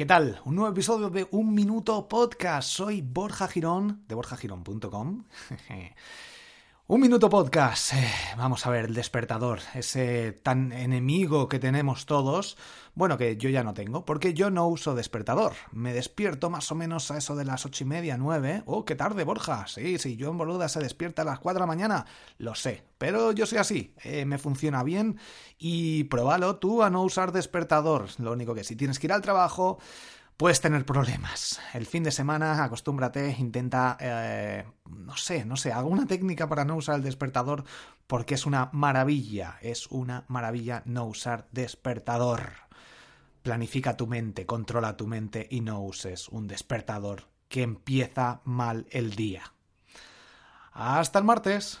¿Qué tal? Un nuevo episodio de Un Minuto Podcast. Soy Borja Girón, de borjagirón.com. Un Minuto Podcast. Eh, vamos a ver, el despertador, ese tan enemigo que tenemos todos. Bueno, que yo ya no tengo, porque yo no uso despertador. Me despierto más o menos a eso de las ocho y media, nueve. Oh, qué tarde, Borja. Sí, sí, yo en Boluda se despierta a las cuatro de la mañana. Lo sé, pero yo soy así. Eh, me funciona bien y pruébalo tú a no usar despertador. Lo único que si tienes que ir al trabajo puedes tener problemas. El fin de semana, acostúmbrate, intenta, eh, no sé, no sé, alguna técnica para no usar el despertador, porque es una maravilla, es una maravilla no usar despertador. Planifica tu mente, controla tu mente y no uses un despertador que empieza mal el día. Hasta el martes.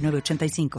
906985.